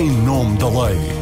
em nome da lei.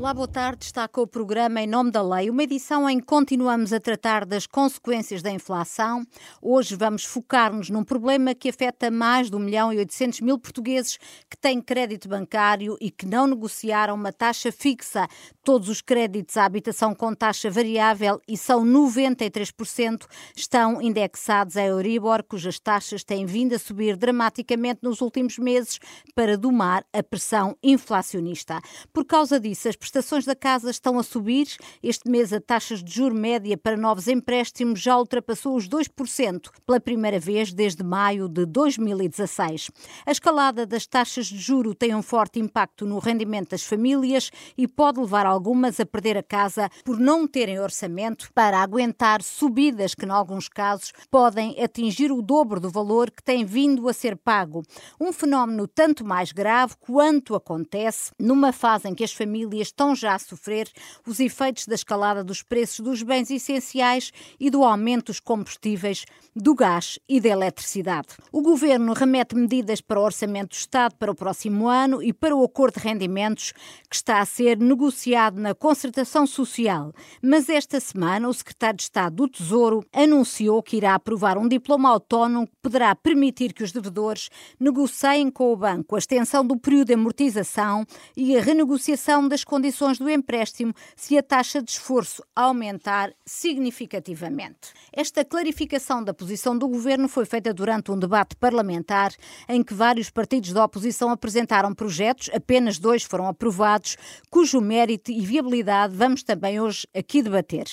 Olá, boa tarde. Está com o programa Em Nome da Lei, uma edição em que continuamos a tratar das consequências da inflação. Hoje vamos focar-nos num problema que afeta mais de 1 milhão e 800 mil portugueses que têm crédito bancário e que não negociaram uma taxa fixa. Todos os créditos à habitação com taxa variável, e são 93%, estão indexados à Euribor, cujas taxas têm vindo a subir dramaticamente nos últimos meses para domar a pressão inflacionista. Por causa disso, as prestações da casa estão a subir. Este mês a taxas de juro média para novos empréstimos já ultrapassou os 2% pela primeira vez desde maio de 2016. A escalada das taxas de juro tem um forte impacto no rendimento das famílias e pode levar algumas a perder a casa por não terem orçamento para aguentar subidas que, em alguns casos, podem atingir o dobro do valor que tem vindo a ser pago. Um fenómeno tanto mais grave quanto acontece numa fase em que as famílias estão já a sofrer os efeitos da escalada dos preços dos bens essenciais e do aumento dos combustíveis, do gás e da eletricidade. O governo remete medidas para o orçamento do Estado para o próximo ano e para o acordo de rendimentos que está a ser negociado na concertação social. Mas esta semana o secretário de Estado do Tesouro anunciou que irá aprovar um diploma autónomo que poderá permitir que os devedores negociem com o banco a extensão do período de amortização e a renegociação das condições condições do empréstimo se a taxa de esforço aumentar significativamente. Esta clarificação da posição do governo foi feita durante um debate parlamentar em que vários partidos da oposição apresentaram projetos, apenas dois foram aprovados, cujo mérito e viabilidade vamos também hoje aqui debater.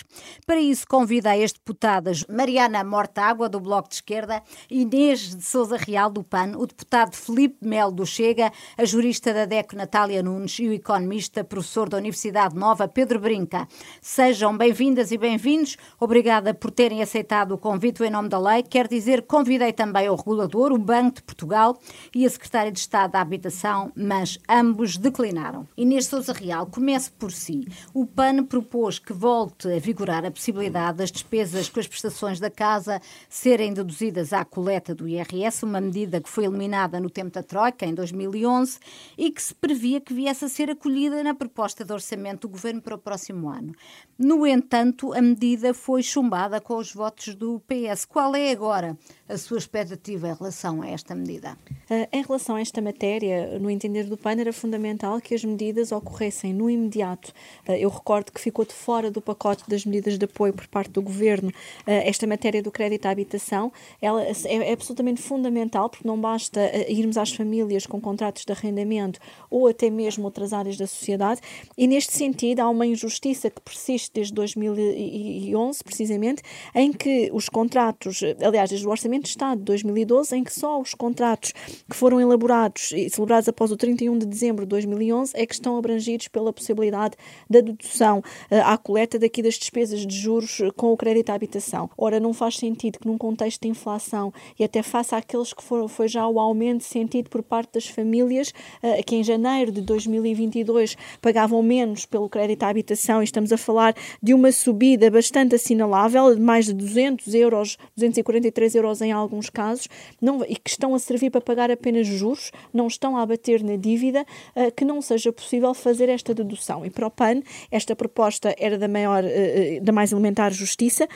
Para isso, convida as deputadas Mariana Mortágua, do Bloco de Esquerda, Inês de Souza Real, do PAN, o deputado Felipe Melo, do Chega, a jurista da DECO, Natália Nunes, e o economista, professor da Universidade Nova, Pedro Brinca. Sejam bem-vindas e bem-vindos. Obrigada por terem aceitado o convite em nome da lei. Quer dizer, convidei também o regulador, o Banco de Portugal e a Secretária de Estado da Habitação, mas ambos declinaram. Inês Souza Real, comece por si. O PAN propôs que volte a vigorar a possibilidade das despesas com as prestações da casa serem deduzidas à coleta do IRS, uma medida que foi eliminada no tempo da Troika, em 2011, e que se previa que viesse a ser acolhida na proposta proposta de orçamento do governo para o próximo ano. No entanto, a medida foi chumbada com os votos do PS. Qual é agora a sua expectativa em relação a esta medida? Uh, em relação a esta matéria, no entender do PAN, era fundamental que as medidas ocorressem no imediato. Uh, eu recordo que ficou de fora do pacote das medidas de apoio por parte do governo uh, esta matéria do crédito à habitação. Ela é, é absolutamente fundamental, porque não basta irmos às famílias com contratos de arrendamento ou até mesmo outras áreas da sociedade. E neste sentido, há uma injustiça que persiste desde 2011, precisamente, em que os contratos, aliás, desde o Orçamento de Estado de 2012, em que só os contratos que foram elaborados e celebrados após o 31 de dezembro de 2011 é que estão abrangidos pela possibilidade da dedução uh, à coleta daqui das despesas de juros com o crédito à habitação. Ora, não faz sentido que num contexto de inflação e até face àqueles que foram, foi já o aumento sentido por parte das famílias, uh, que em janeiro de 2022 pagavam menos pelo crédito à habitação e estamos a falar de uma subida bastante assinalável, de mais de 200 euros, 243 euros em alguns casos, não, e que estão a servir para pagar apenas juros, não estão a abater na dívida, uh, que não seja possível fazer esta dedução. E para o PAN, esta proposta era da maior, uh, da mais elementar justiça,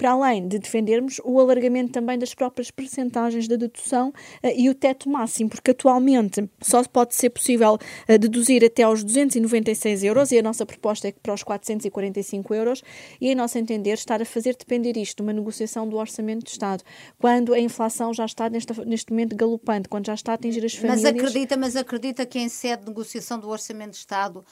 para além de defendermos o alargamento também das próprias percentagens da dedução uh, e o teto máximo, porque atualmente só pode ser possível uh, deduzir até aos 296 euros e a nossa proposta é que para os 445 euros e, em nosso entender, estar a fazer depender isto de uma negociação do Orçamento de Estado, quando a inflação já está neste, neste momento galopante, quando já está a atingir as famílias... Mas acredita, mas acredita que em sede de negociação do Orçamento de Estado uh,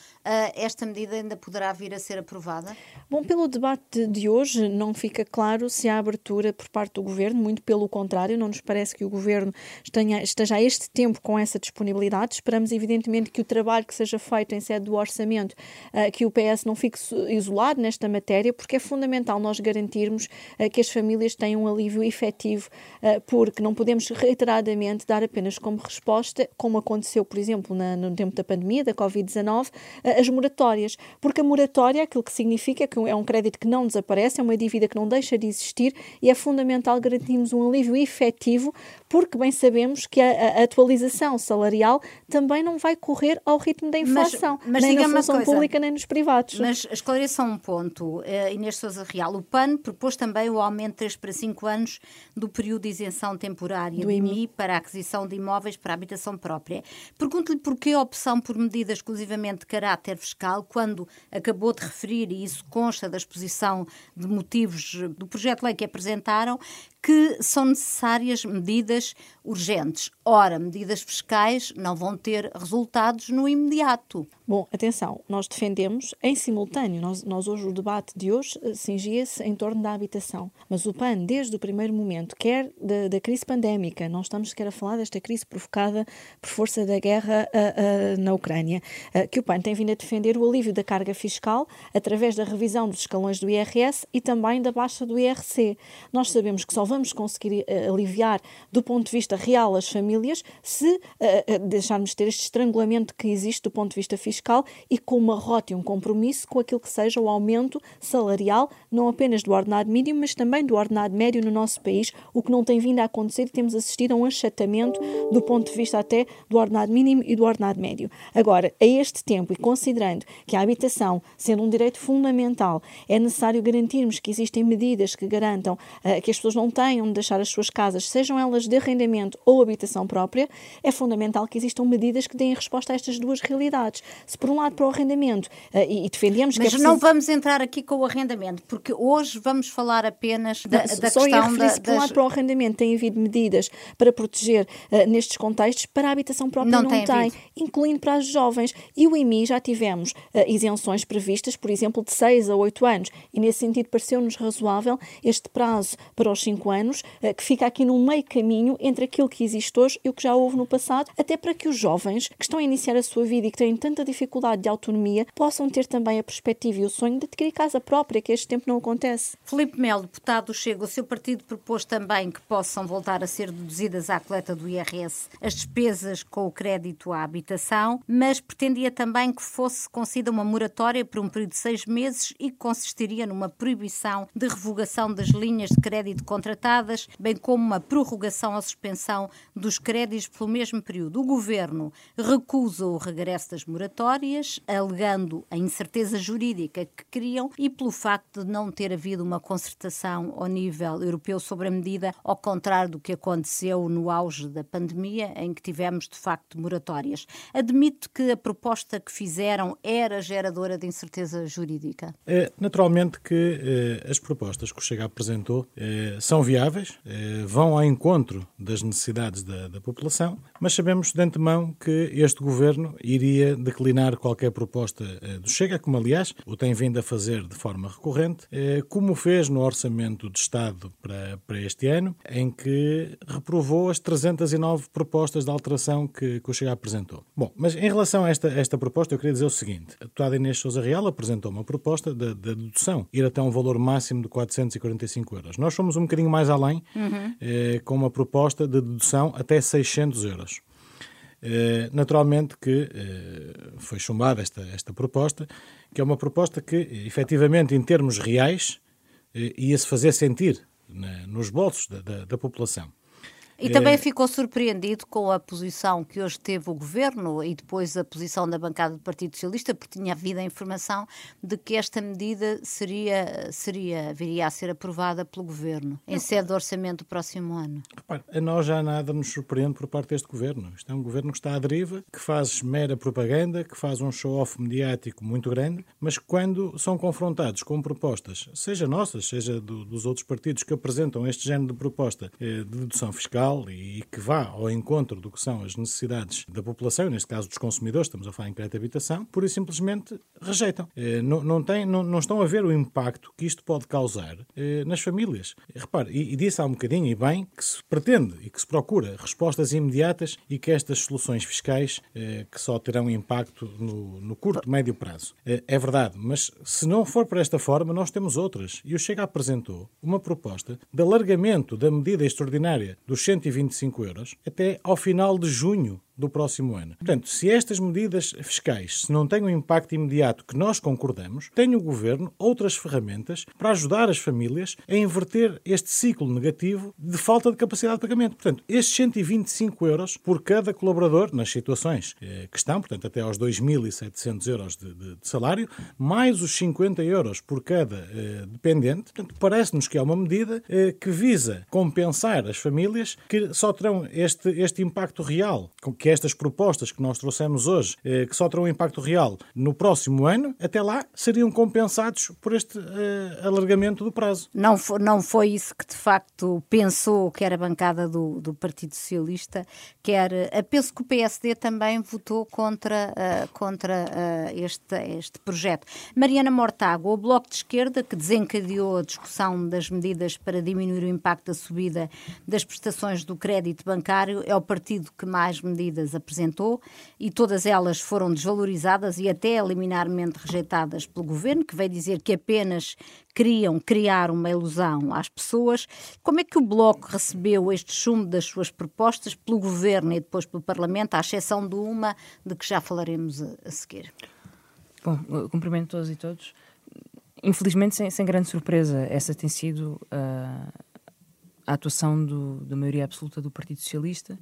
esta medida ainda poderá vir a ser aprovada? Bom, pelo debate de hoje não fica claro claro se há abertura por parte do governo, muito pelo contrário, não nos parece que o governo esteja, esteja a este tempo com essa disponibilidade. Esperamos, evidentemente, que o trabalho que seja feito em sede do orçamento, uh, que o PS não fique isolado nesta matéria, porque é fundamental nós garantirmos uh, que as famílias tenham um alívio efetivo, uh, porque não podemos reiteradamente dar apenas como resposta, como aconteceu, por exemplo, na, no tempo da pandemia, da Covid-19, as moratórias, porque a moratória, aquilo que significa é que é um crédito que não desaparece, é uma dívida que não deixa de existir e é fundamental garantirmos um alívio efetivo, porque bem sabemos que a, a atualização salarial também não vai correr ao ritmo da inflação, mas, mas nem na função pública nem nos privados. Mas esclareça um ponto, uh, Inês Sousa Real. O PAN propôs também o aumento de 3 para 5 anos do período de isenção temporária do IMI para a aquisição de imóveis para habitação própria. Pergunto-lhe porquê a opção por medida exclusivamente de caráter fiscal, quando acabou de referir, e isso consta da exposição de motivos do projeto de lei que apresentaram, que são necessárias medidas urgentes. Ora, medidas fiscais não vão ter resultados no imediato. Bom, atenção, nós defendemos em simultâneo, nós, nós hoje o debate de hoje eh, cingia-se em torno da habitação, mas o PAN, desde o primeiro momento, quer da, da crise pandémica, não estamos sequer a falar desta crise provocada por força da guerra uh, uh, na Ucrânia, uh, que o PAN tem vindo a defender o alívio da carga fiscal através da revisão dos escalões do IRS e também da baixa do IRC. Nós sabemos que só vamos conseguir aliviar do ponto de vista real as famílias se deixarmos de ter este estrangulamento que existe do ponto de vista fiscal fiscal e com uma rota e um compromisso com aquilo que seja o aumento salarial, não apenas do ordenado mínimo, mas também do ordenado médio no nosso país, o que não tem vindo a acontecer e temos assistido a um achatamento do ponto de vista até do ordenado mínimo e do ordenado médio. Agora, a este tempo e considerando que a habitação, sendo um direito fundamental, é necessário garantirmos que existem medidas que garantam uh, que as pessoas não tenham de deixar as suas casas, sejam elas de arrendamento ou habitação própria, é fundamental que existam medidas que deem resposta a estas duas realidades se por um lado para o arrendamento uh, e, e, defendemos Mas que é preciso... não vamos entrar aqui com o arrendamento, porque hoje vamos falar apenas da, não, da só questão da... Se por um lado para o arrendamento tem havido medidas para proteger uh, nestes contextos, para a habitação própria não, não tem, tem incluindo para as jovens. E o IMI já tivemos uh, isenções previstas, por exemplo, de 6 a 8 anos, e nesse sentido pareceu-nos razoável este prazo para os 5 anos, que fica aqui no meio caminho entre aquilo que existe hoje e o que já houve no passado, até para que os jovens que estão a iniciar a sua vida e que têm tanta dificuldade dificuldade de autonomia possam ter também a perspectiva e o sonho de adquirir casa própria, que este tempo não acontece. Felipe Melo, deputado do Chega, o seu partido propôs também que possam voltar a ser deduzidas à coleta do IRS as despesas com o crédito à habitação, mas pretendia também que fosse concedida uma moratória por um período de seis meses e que consistiria numa proibição de revogação das linhas de crédito contratadas, bem como uma prorrogação ou suspensão dos créditos pelo mesmo período. O governo recusa o regresso das moratórias alegando a incerteza jurídica que criam e pelo facto de não ter havido uma concertação ao nível europeu sobre a medida, ao contrário do que aconteceu no auge da pandemia, em que tivemos de facto moratórias. Admito que a proposta que fizeram era geradora de incerteza jurídica. É, naturalmente que eh, as propostas que o Chega apresentou eh, são viáveis, eh, vão ao encontro das necessidades da, da população, mas sabemos de antemão que este governo iria declinar declinar qualquer proposta eh, do Chega, como aliás o tem vindo a fazer de forma recorrente, eh, como fez no Orçamento de Estado para, para este ano, em que reprovou as 309 propostas de alteração que, que o Chega apresentou. Bom, mas em relação a esta, esta proposta, eu queria dizer o seguinte: a deputada Inês Sousa Real apresentou uma proposta da dedução, ir até um valor máximo de 445 euros. Nós fomos um bocadinho mais além, uhum. eh, com uma proposta de dedução até 600 euros. Eh, naturalmente que eh, foi chumbada esta, esta proposta, que é uma proposta que, efetivamente, em termos reais, eh, ia-se fazer sentir nos bolsos da, da, da população. E também é... ficou surpreendido com a posição que hoje teve o governo e depois a posição da bancada do Partido Socialista, porque tinha havido a informação de que esta medida seria, seria viria a ser aprovada pelo governo em sede de orçamento do próximo ano. Repare, a nós já nada nos surpreende por parte deste governo. Isto é um governo que está à deriva, que faz mera propaganda, que faz um show-off mediático muito grande, mas quando são confrontados com propostas, seja nossas, seja do, dos outros partidos que apresentam este género de proposta eh, de dedução fiscal, e que vá ao encontro do que são as necessidades da população, neste caso dos consumidores, estamos a falar em crédito de habitação, pura e simplesmente rejeitam. Eh, não, não, tem, não, não estão a ver o impacto que isto pode causar eh, nas famílias. Repare, e, e disse há um bocadinho e bem que se pretende e que se procura respostas imediatas e que estas soluções fiscais eh, que só terão impacto no, no curto, médio prazo. É verdade, mas se não for por esta forma, nós temos outras. E o Chega apresentou uma proposta de alargamento da medida extraordinária dos 125 euros até ao final de junho do próximo ano. Portanto, se estas medidas fiscais se não têm um impacto imediato que nós concordamos, tem o Governo outras ferramentas para ajudar as famílias a inverter este ciclo negativo de falta de capacidade de pagamento. Portanto, estes 125 euros por cada colaborador nas situações eh, que estão, portanto, até aos 2.700 euros de, de, de, salário, mais os 50 euros por cada eh, dependente, portanto, parece-nos que é uma medida eh, que visa compensar as famílias que só terão este, este impacto real, que que estas propostas que nós trouxemos hoje, eh, que só terão impacto real no próximo ano, até lá seriam compensados por este eh, alargamento do prazo. Não foi, não foi isso que de facto pensou que era a bancada do, do Partido Socialista, quer, eh, penso que o PSD também votou contra, uh, contra uh, este, este projeto. Mariana Mortágua, o Bloco de Esquerda, que desencadeou a discussão das medidas para diminuir o impacto da subida das prestações do crédito bancário, é o partido que mais medidas medidas apresentou e todas elas foram desvalorizadas e até liminarmente rejeitadas pelo governo, que veio dizer que apenas queriam criar uma ilusão às pessoas. Como é que o Bloco recebeu este chumbo das suas propostas pelo governo e depois pelo Parlamento, à exceção de uma de que já falaremos a, seguir? Bom, cumprimento todos e todos. Infelizmente, sem, sem grande surpresa, essa tem sido uh, a atuação do, da maioria absoluta do Partido Socialista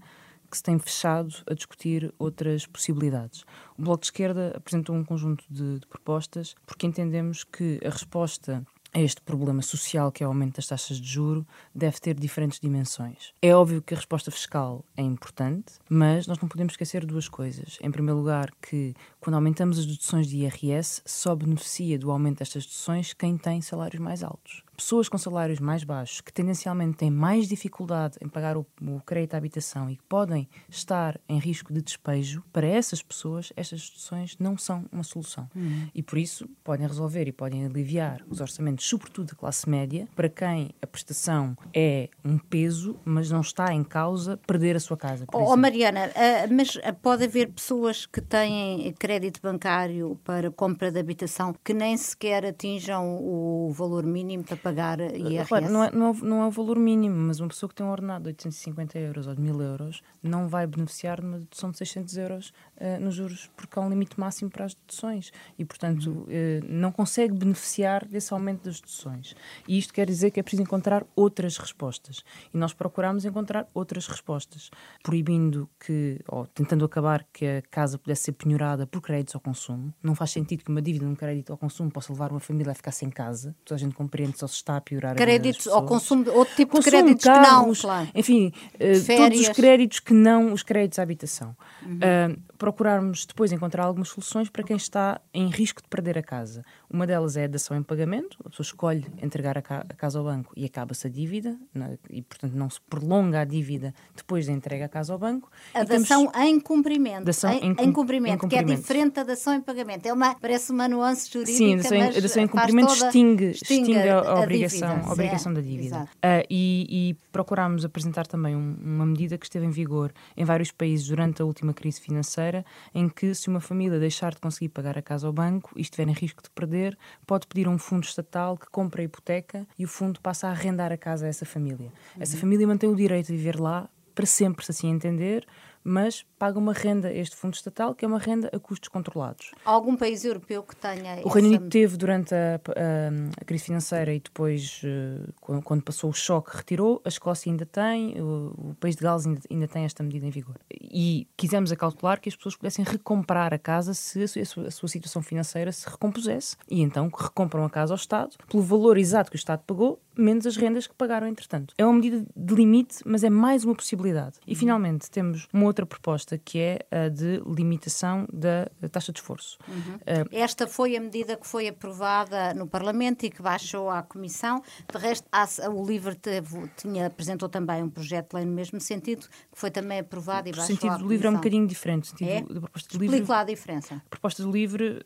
que se tem fechado a discutir outras possibilidades. O Bloco de Esquerda apresentou um conjunto de, de propostas porque entendemos que a resposta a este problema social que é o aumento das taxas de juro deve ter diferentes dimensões. É óbvio que a resposta fiscal é importante, mas nós não podemos esquecer duas coisas. Em primeiro lugar, que quando aumentamos as deduções de IRS, só beneficia do aumento destas deduções quem tem salários mais altos pessoas com salários mais baixos, que tendencialmente têm mais dificuldade em pagar o, o crédito à habitação e que podem estar em risco de despejo, para essas pessoas, estas deduções não são uma solução. Uhum. E por isso podem resolver e podem aliviar os orçamentos, sobretudo da classe média, para quem a prestação é um peso, mas não está em causa perder a sua casa. Oh, Mariana, uh, mas pode haver pessoas que têm crédito bancário para compra de habitação que nem sequer atinjam o valor mínimo para pagar IRS? Claro, não, é, não, é, não é o valor mínimo, mas uma pessoa que tem um ordenado de 850 euros ou de 1000 euros não vai beneficiar de uma dedução de 600 euros uh, nos juros, porque há um limite máximo para as deduções e, portanto, uh, não consegue beneficiar desse aumento das deduções. E isto quer dizer que é preciso encontrar outras respostas. E nós procuramos encontrar outras respostas, proibindo que, ou tentando acabar que a casa pudesse ser penhorada por créditos ao consumo. Não faz sentido que uma dívida de um crédito ao consumo possa levar uma família a ficar sem casa. Toda a gente compreende só está a piorar créditos ao consumo, outro tipo consumo, de créditos carros, que não, claro. Enfim, uh, todos os créditos que não os créditos à habitação. Uhum. Uh, procurarmos depois encontrar algumas soluções para quem está em risco de perder a casa. Uma delas é a dação em pagamento, a pessoa escolhe entregar a, ca a casa ao banco e acaba-se a dívida, né, e portanto não se prolonga a dívida depois da entrega à casa ao banco. A dação temos... em cumprimento. Dação em, em, cumprimento, que é diferente da dação em pagamento. É uma, parece uma nuance jurídica. Sim, a dação, em, a dação em cumprimento extingue, extingue a, a, obrigação, dívida, a obrigação da dívida. Uh, e, e procurámos apresentar também um, uma medida que esteve em vigor em vários países durante a última crise financeira, em que se uma família deixar de conseguir pagar a casa ao banco e estiver em risco de perder, pode pedir a um fundo estatal que compre a hipoteca e o fundo passa a arrendar a casa a essa família. Uhum. Essa família mantém o direito de viver lá para sempre, se assim entender, mas paga uma renda a este fundo estatal, que é uma renda a custos controlados. Há algum país europeu que tenha. O Reino Unido teve durante a, a, a, crise financeira e depois, uh, quando, quando, passou o choque, retirou. A Escócia ainda tem, o, o país de Gales ainda, ainda, tem esta medida em vigor. E quisemos acautelar que as pessoas pudessem recomprar a casa se a sua, a sua situação financeira se recompusesse. E então recompram a casa ao Estado pelo valor exato que o Estado pagou, menos as rendas que pagaram entretanto. É uma medida de limite, mas é mais uma possibilidade. E finalmente temos uma outra outra proposta que é a de limitação da taxa de esforço. Uhum. Uh, Esta foi a medida que foi aprovada no Parlamento e que baixou à Comissão. De resto, o LIVRE teve, tinha, apresentou também um projeto de lei no mesmo sentido, que foi também aprovado e baixou à Comissão. O sentido do LIVRE é um bocadinho diferente. O é? da proposta do LIVRE, lá a diferença. A proposta do LIVRE uh,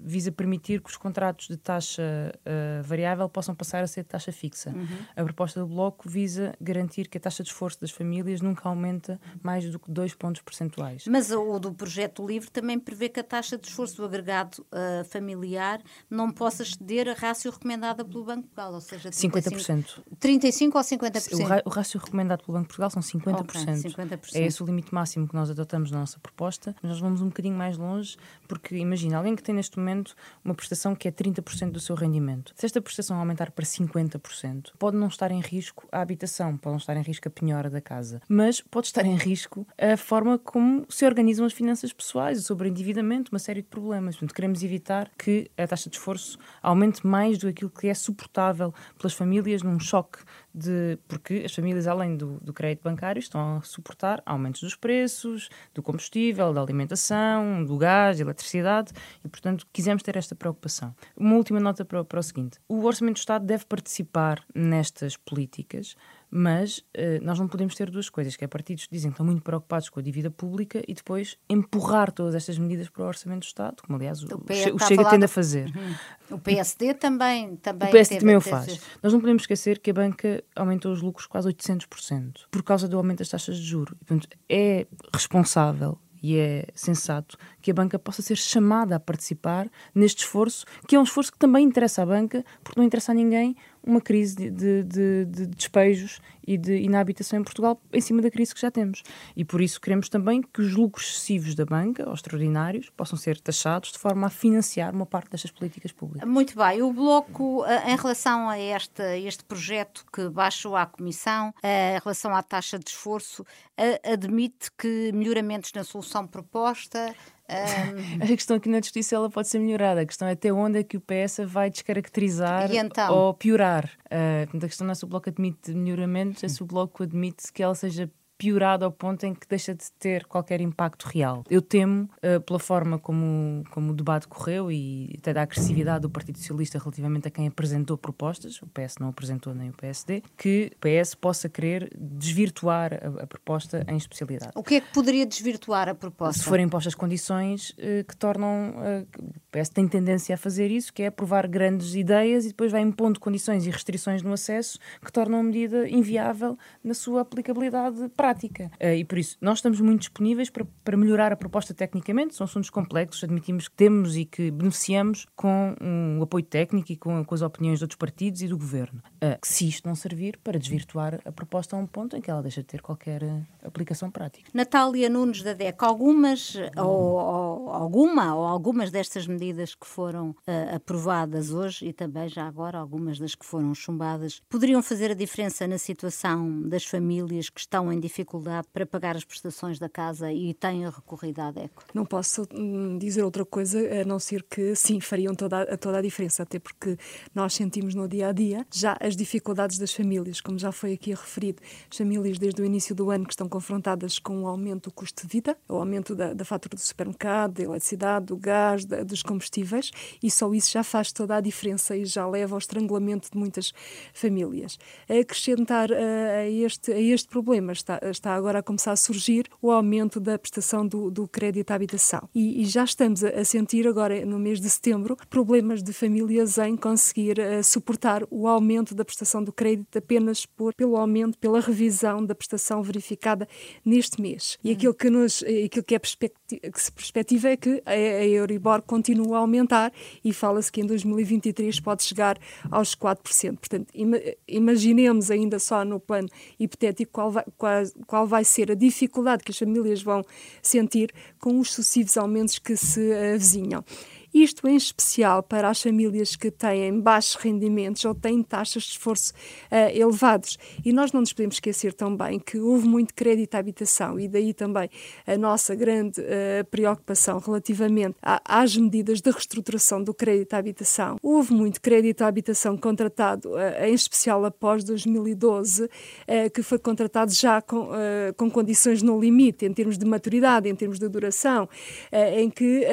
visa permitir que os contratos de taxa uh, variável possam passar a ser de taxa fixa. Uhum. A proposta do Bloco visa garantir que a taxa de esforço das famílias nunca aumenta mais do que 2 pontos percentuais. Mas o do projeto LIVRE também prevê que a taxa de esforço do agregado uh, familiar não possa exceder a rácio recomendada pelo Banco de Portugal, ou seja, 35, 50%. 35 ou 50%? O, o rácio recomendado pelo Banco de Portugal são 50%. Okay, 50%. É esse o limite máximo que nós adotamos na nossa proposta, mas nós vamos um bocadinho mais longe, porque imagina, alguém que tem neste momento uma prestação que é 30% do seu rendimento. Se esta prestação aumentar para 50%, pode não estar em risco a habitação, pode não estar em risco a penhora da casa, mas pode estar em risco a forma como se organizam as finanças pessoais, o sobreendividamento, uma série de problemas. Portanto, queremos evitar que a taxa de esforço aumente mais do que aquilo que é suportável pelas famílias num choque de porque as famílias, além do, do crédito bancário, estão a suportar aumentos dos preços, do combustível, da alimentação, do gás, da eletricidade, e, portanto, quisemos ter esta preocupação. Uma última nota para, para o seguinte: o Orçamento do Estado deve participar nestas políticas mas uh, nós não podemos ter duas coisas, que é partidos que dizem que estão muito preocupados com a dívida pública e depois empurrar todas estas medidas para o Orçamento do Estado, como aliás o, o, o Chega tende a fazer. Uhum. O PSD também, também O PSD também o faz. Nós não podemos esquecer que a banca aumentou os lucros quase 800% por causa do aumento das taxas de juros. Portanto, é responsável e é sensato que a banca possa ser chamada a participar neste esforço, que é um esforço que também interessa à banca, porque não interessa a ninguém uma crise de, de, de, de despejos e de inabitação em Portugal em cima da crise que já temos. E por isso queremos também que os lucros excessivos da banca, ou extraordinários, possam ser taxados de forma a financiar uma parte destas políticas públicas. Muito bem. O Bloco, eh, em relação a este, este projeto que baixou à Comissão, eh, em relação à taxa de esforço, admite que melhoramentos na solução proposta um... A questão aqui na justiça ela pode ser melhorada. A questão é até onde é que o PS vai descaracterizar então? ou piorar. Uh, a questão não é se o Bloco admite melhoramentos, é se o Bloco admite que ela seja piorado ao ponto em que deixa de ter qualquer impacto real. Eu temo, uh, pela forma como, como o debate correu e até da agressividade do Partido Socialista relativamente a quem apresentou propostas, o PS não apresentou nem o PSD, que o PS possa querer desvirtuar a, a proposta em especialidade. O que é que poderia desvirtuar a proposta? Se forem impostas condições uh, que tornam. Uh, o PS tem tendência a fazer isso, que é aprovar grandes ideias e depois vai impondo condições e restrições no acesso que tornam a medida inviável na sua aplicabilidade prática prática. Uh, e por isso, nós estamos muito disponíveis para, para melhorar a proposta tecnicamente. São assuntos complexos, admitimos que temos e que beneficiamos com um, apoio técnico e com, com, as opiniões de outros partidos e do governo. Uh, se isto não servir para desvirtuar a proposta a um ponto em que ela deixa de ter qualquer uh, aplicação prática. Natália Nunes da DEC, algumas, ou, ou, alguma ou algumas destas medidas que foram aprovadas hoje e também já agora algumas das que foram chumbadas poderiam fazer a diferença na situação das famílias que estão em dificuldade dificuldade para pagar as prestações da casa e têm recorrido à DECO? Não posso hum, dizer outra coisa a não ser que sim, fariam toda, toda a diferença, até porque nós sentimos no dia a dia já as dificuldades das famílias, como já foi aqui referido. As famílias, desde o início do ano, que estão confrontadas com o aumento do custo de vida, o aumento da, da fatura do supermercado, da eletricidade, do gás, da, dos combustíveis, e só isso já faz toda a diferença e já leva ao estrangulamento de muitas famílias. A acrescentar a, a este, a este problema está, está agora a começar a surgir o aumento da prestação do, do crédito à habitação. E, e já estamos a, a, sentir agora, no mês de setembro, problemas de famílias em conseguir uh, suportar o aumento da prestação do crédito apenas por, pelo aumento, pela revisão da prestação verificada neste mês. E aquilo que, nos, aquilo que, é que se perspectiva é que a, a Euribor continua a aumentar e fala-se que em 2023 pode chegar aos 4%. Portanto, ima, imaginemos ainda só no plano hipotético qual vai, qual, qual vai ser a dificuldade que as famílias vão sentir com os sucessivos aumentos que se avizinham. Isto em especial para as famílias que têm baixos rendimentos ou têm taxas de esforço uh, elevados. E nós não nos podemos esquecer também que houve muito crédito à habitação e daí também a nossa grande uh, preocupação relativamente a, às medidas de reestruturação do crédito à habitação. Houve muito crédito à habitação contratado, uh, em especial após 2012, que foi contratado já com, com condições no limite, em termos de maturidade, em termos de duração, em que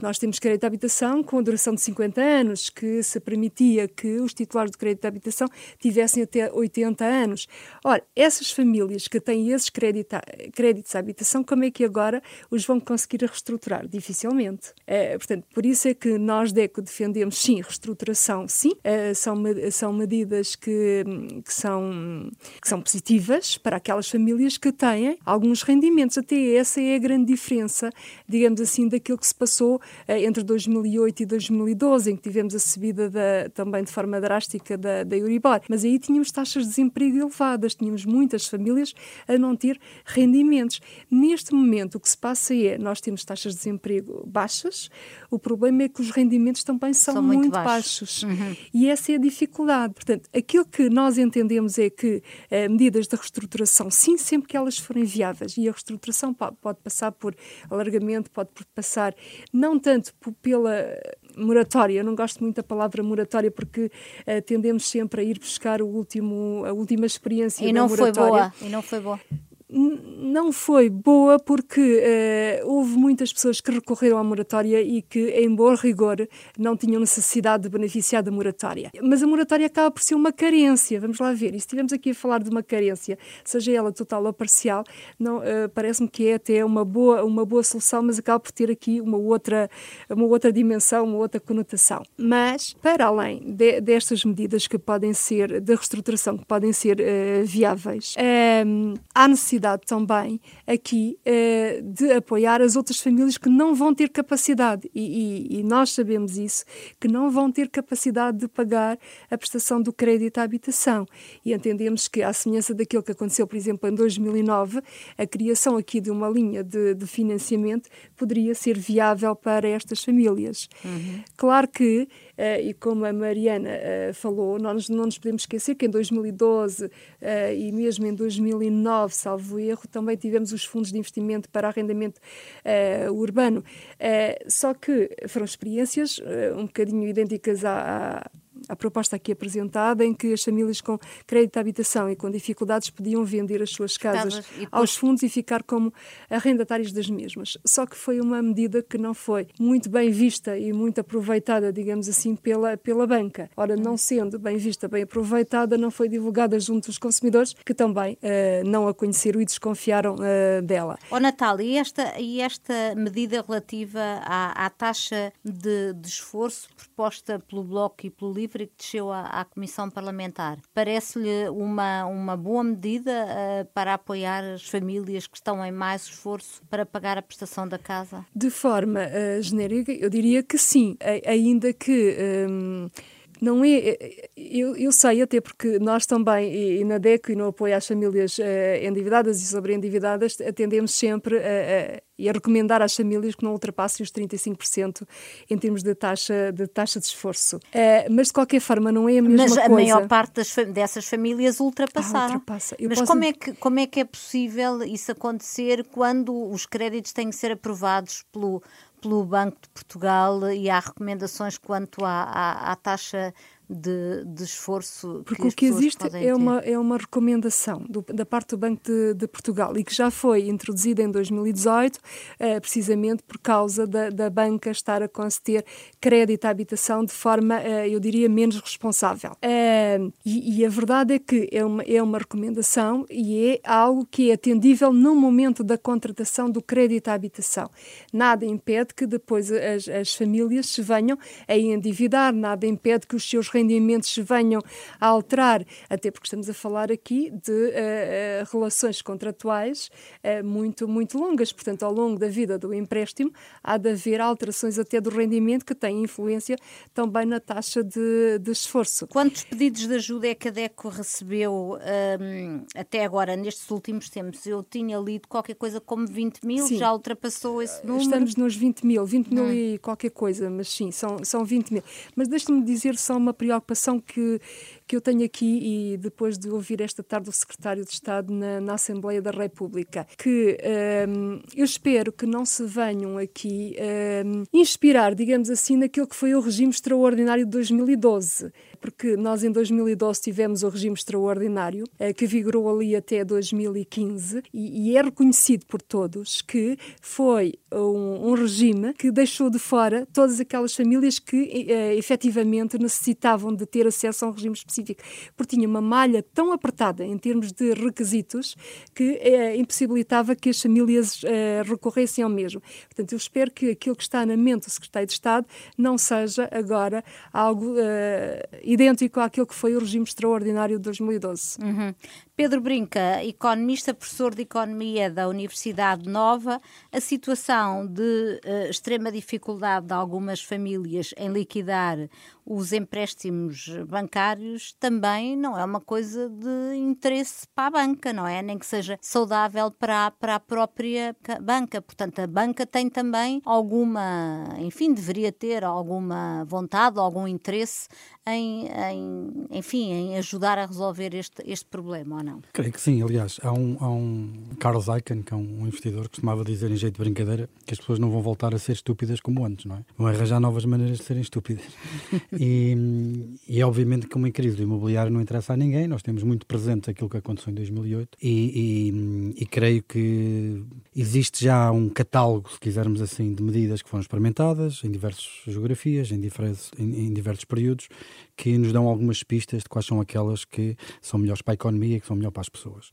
nós temos crédito à habitação com duração de 50 anos, que se permitia que os titulares do crédito à habitação tivessem até 80 anos. Ora, essas famílias que têm esses créditos à habitação, como é que agora os vão conseguir reestruturar? Dificilmente. É, portanto, por isso é que nós, DECO, defendemos sim, reestruturação, sim. É, são, são medidas que, que, são, que são positivas para aquelas famílias que têm alguns rendimentos. Até essa é a grande diferença, digamos assim, daquilo que se passou é, entre 2008 e 2012, em que tivemos a subida da, também de forma drástica da, da Euribor. Mas aí tínhamos taxas de desemprego elevadas, tínhamos muitas famílias a não ter rendimentos. Neste momento, o que se passa é, nós temos taxas de desemprego baixas, o problema é que os rendimentos também são, são muito, muito, baixos. baixos. Uhum. E essa é a dificuldade. Portanto, aquilo que nós entendemos é que eh, medidas de reestruturação, sim, sempre que elas forem viáveis, e a reestruturação pode, pode passar por alargamento, pode passar não tanto pela moratória. Eu não gosto muito da palavra moratória porque uh, tendemos sempre a ir buscar o último, a última experiência e da moratória. Foi boa. E não foi boa não foi boa porque uh, houve muitas pessoas que recorreram à moratória e que, em bom rigor, não tinham necessidade de beneficiar da moratória. Mas a moratória acaba por ser uma carência. Vamos lá ver. E se estivermos aqui a falar de uma carência, seja ela total ou parcial, uh, parece-me que é até uma boa, uma boa solução, mas acaba por ter aqui uma outra, uma outra dimensão, uma outra conotação. Mas, para além de, destas medidas que podem ser, de reestruturação, que podem ser uh, viáveis, há necessidade necessidade também aqui uh, de apoiar as outras famílias que não vão ter capacidade, e, e, e, nós sabemos isso, que não vão ter capacidade de pagar a prestação do crédito à habitação. E entendemos que, à semelhança daquilo que aconteceu, por exemplo, em 2009, a criação aqui de uma linha de, de financiamento poderia ser viável para estas famílias. Uhum. Claro que e como a Mariana uh, falou, nós não nos podemos esquecer que em 2012 uh, eh, e mesmo em 2009, salvo erro, também tivemos os fundos de investimento para arrendamento urbano. só que foram experiências um bocadinho idênticas à, a proposta aqui apresentada em que as famílias com crédito à habitação e com dificuldades podiam vender as suas casas aos fundos e ficar como arrendatários das mesmas. Só que foi uma medida que não foi muito bem vista e muito aproveitada, digamos assim, pela, pela banca. Ora, não sendo bem vista, bem aproveitada, não foi divulgada junto dos consumidores, que também uh, não a conheceram e desconfiaram uh, dela. Ó oh, Natália, e esta, e esta medida relativa à, à taxa de, de esforço proposta pelo Bloco e pelo Livre que desceu à, à Comissão Parlamentar. Parece-lhe uma, uma boa medida uh, para apoiar as famílias que estão em mais esforço para pagar a prestação da casa? De forma uh, genérica, eu diria que sim, ainda que. Um, não é. Eu, eu sei, até porque nós também, e, e na DECO e no apoio às famílias uh, endividadas e sobreendividadas, atendemos sempre a, a, e a recomendar às famílias que não ultrapassem os 35% em termos de taxa de, taxa de esforço. Uh, mas, de qualquer forma, não é a mesma mas coisa. Mas a maior parte das, dessas famílias ultrapassaram. Ah, ultrapassa. mas posso... como, é que, como é que é possível isso acontecer quando os créditos têm que ser aprovados pelo pelo Banco de Portugal e há recomendações quanto à, à, à taxa de, de esforço Porque que o que existe é uma, é uma recomendação do, da parte do Banco de, de, Portugal e que já foi introduzida em 2018, eh, precisamente por causa da, da banca estar a conceder crédito à habitação de forma, eh, eu diria, menos responsável. Eh, e, e, a verdade é que é uma, é uma recomendação e é algo que é atendível no momento da contratação do crédito à habitação. Nada impede que depois as, as famílias se venham a endividar, nada impede que os seus rendimentos rendimentos se venham a alterar, até porque estamos a falar aqui de uh, relações contratuais uh, muito, muito longas. Portanto, ao longo da vida do empréstimo, há de haver alterações até do rendimento que têm influência também na taxa de, de esforço. Quantos pedidos de ajuda é que a DECO recebeu um, até agora, nestes últimos tempos? Eu tinha lido qualquer coisa como 20 mil, sim. já ultrapassou esse número? Estamos nos 20 mil, 20 mil hum. e qualquer coisa, mas sim, são, são 20 mil. Mas deixe-me dizer só uma preocupação que, que eu tenho aqui e depois de ouvir esta tarde o secretário de Estado na, na Assembleia da República, que um, eu espero que não se venham aqui um, inspirar, digamos assim, naquilo que foi o regime extraordinário de 2012 porque nós em 2012 tivemos o regime extraordinário, eh, que vigorou ali até 2015, e, é reconhecido por todos que foi um, um, regime que deixou de fora todas aquelas famílias que eh, efetivamente necessitavam de ter acesso a um regime específico, porque tinha uma malha tão apertada em termos de requisitos que eh, impossibilitava que as famílias eh, recorressem ao mesmo. Portanto, eu espero que aquilo que está na mente do Secretário de Estado não seja agora algo eh, idêntico àquilo que foi o regime extraordinário de 2012. Uhum. Pedro Brinca, economista, professor de Economia da Universidade Nova, a situação de uh, extrema dificuldade de algumas famílias em liquidar os empréstimos bancários também não é uma coisa de interesse para a banca, não é? Nem que seja saudável para a, para a própria banca. Portanto, a banca tem também alguma, enfim, deveria ter alguma vontade, algum interesse em, em enfim, em ajudar a resolver este, este problema, ou não? Creio que sim. Aliás, há um, há um Carlos Icahn, que é um investidor, que costumava dizer em jeito de brincadeira que as pessoas não vão voltar a ser estúpidas como antes, não é? Vão arranjar novas maneiras de serem estúpidas. E, e obviamente que uma crise do imobiliário não interessa a ninguém, nós temos muito presente aquilo que aconteceu em 2008 e, e, e creio que existe já um catálogo, se quisermos assim, de medidas que foram experimentadas em diversas geografias, em diversos, em, em diversos períodos, que nos dão algumas pistas de quais são aquelas que são melhores para a economia que são melhores para as pessoas.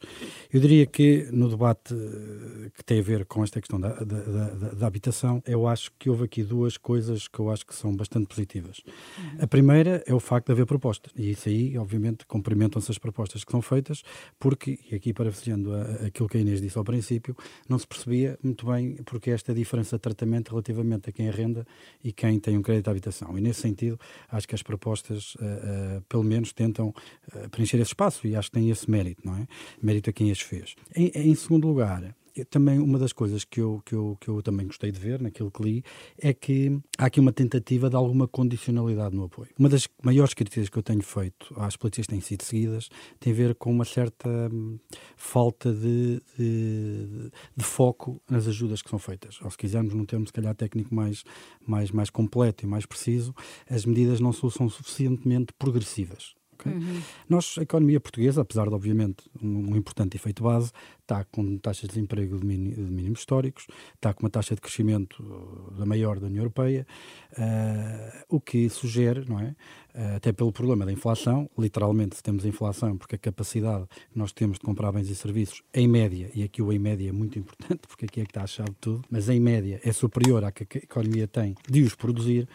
Eu diria que no debate eh, que tem a ver com esta questão da, da, da, da habitação, eu acho que houve aqui duas coisas que eu acho que são bastante positivas. Uhum. A primeira é o facto de haver propostas, e isso aí, obviamente, cumprimentam-se as propostas que são feitas, porque, e aqui parafraseando aquilo que a Inês disse ao princípio, não se percebia muito bem porque esta diferença de tratamento relativamente a quem arrenda e quem tem um crédito de habitação. E nesse sentido, acho que as propostas uh, uh, pelo menos tentam uh, preencher esse espaço e acho que tem esse mérito, não é? Mérito a quem as fez. Em, em segundo lugar, também uma das coisas que eu, que, eu, que eu também gostei de ver naquilo que li é que há aqui uma tentativa de alguma condicionalidade no apoio. Uma das maiores críticas que eu tenho feito às políticas que têm sido seguidas tem a ver com uma certa hum, falta de, de, de, foco nas ajudas que são feitas. Ou se quisermos, num termo se calhar técnico mais, mais, mais completo e mais preciso, as medidas não são suficientemente progressivas. Okay? Uhum. Nós, a economia portuguesa, apesar de, obviamente, um, um importante efeito base, está com taxas de desemprego de, de, mínimos históricos, está com uma taxa de crescimento uh, da maior da União Europeia, uh, o que sugere, não é? Uh, até pelo problema da inflação, literalmente, se temos inflação, porque a capacidade que nós temos de comprar bens e serviços, em média, e aqui o em média é muito importante, porque aqui é que está a chave de tudo, mas em média é superior à que a economia tem de os produzir,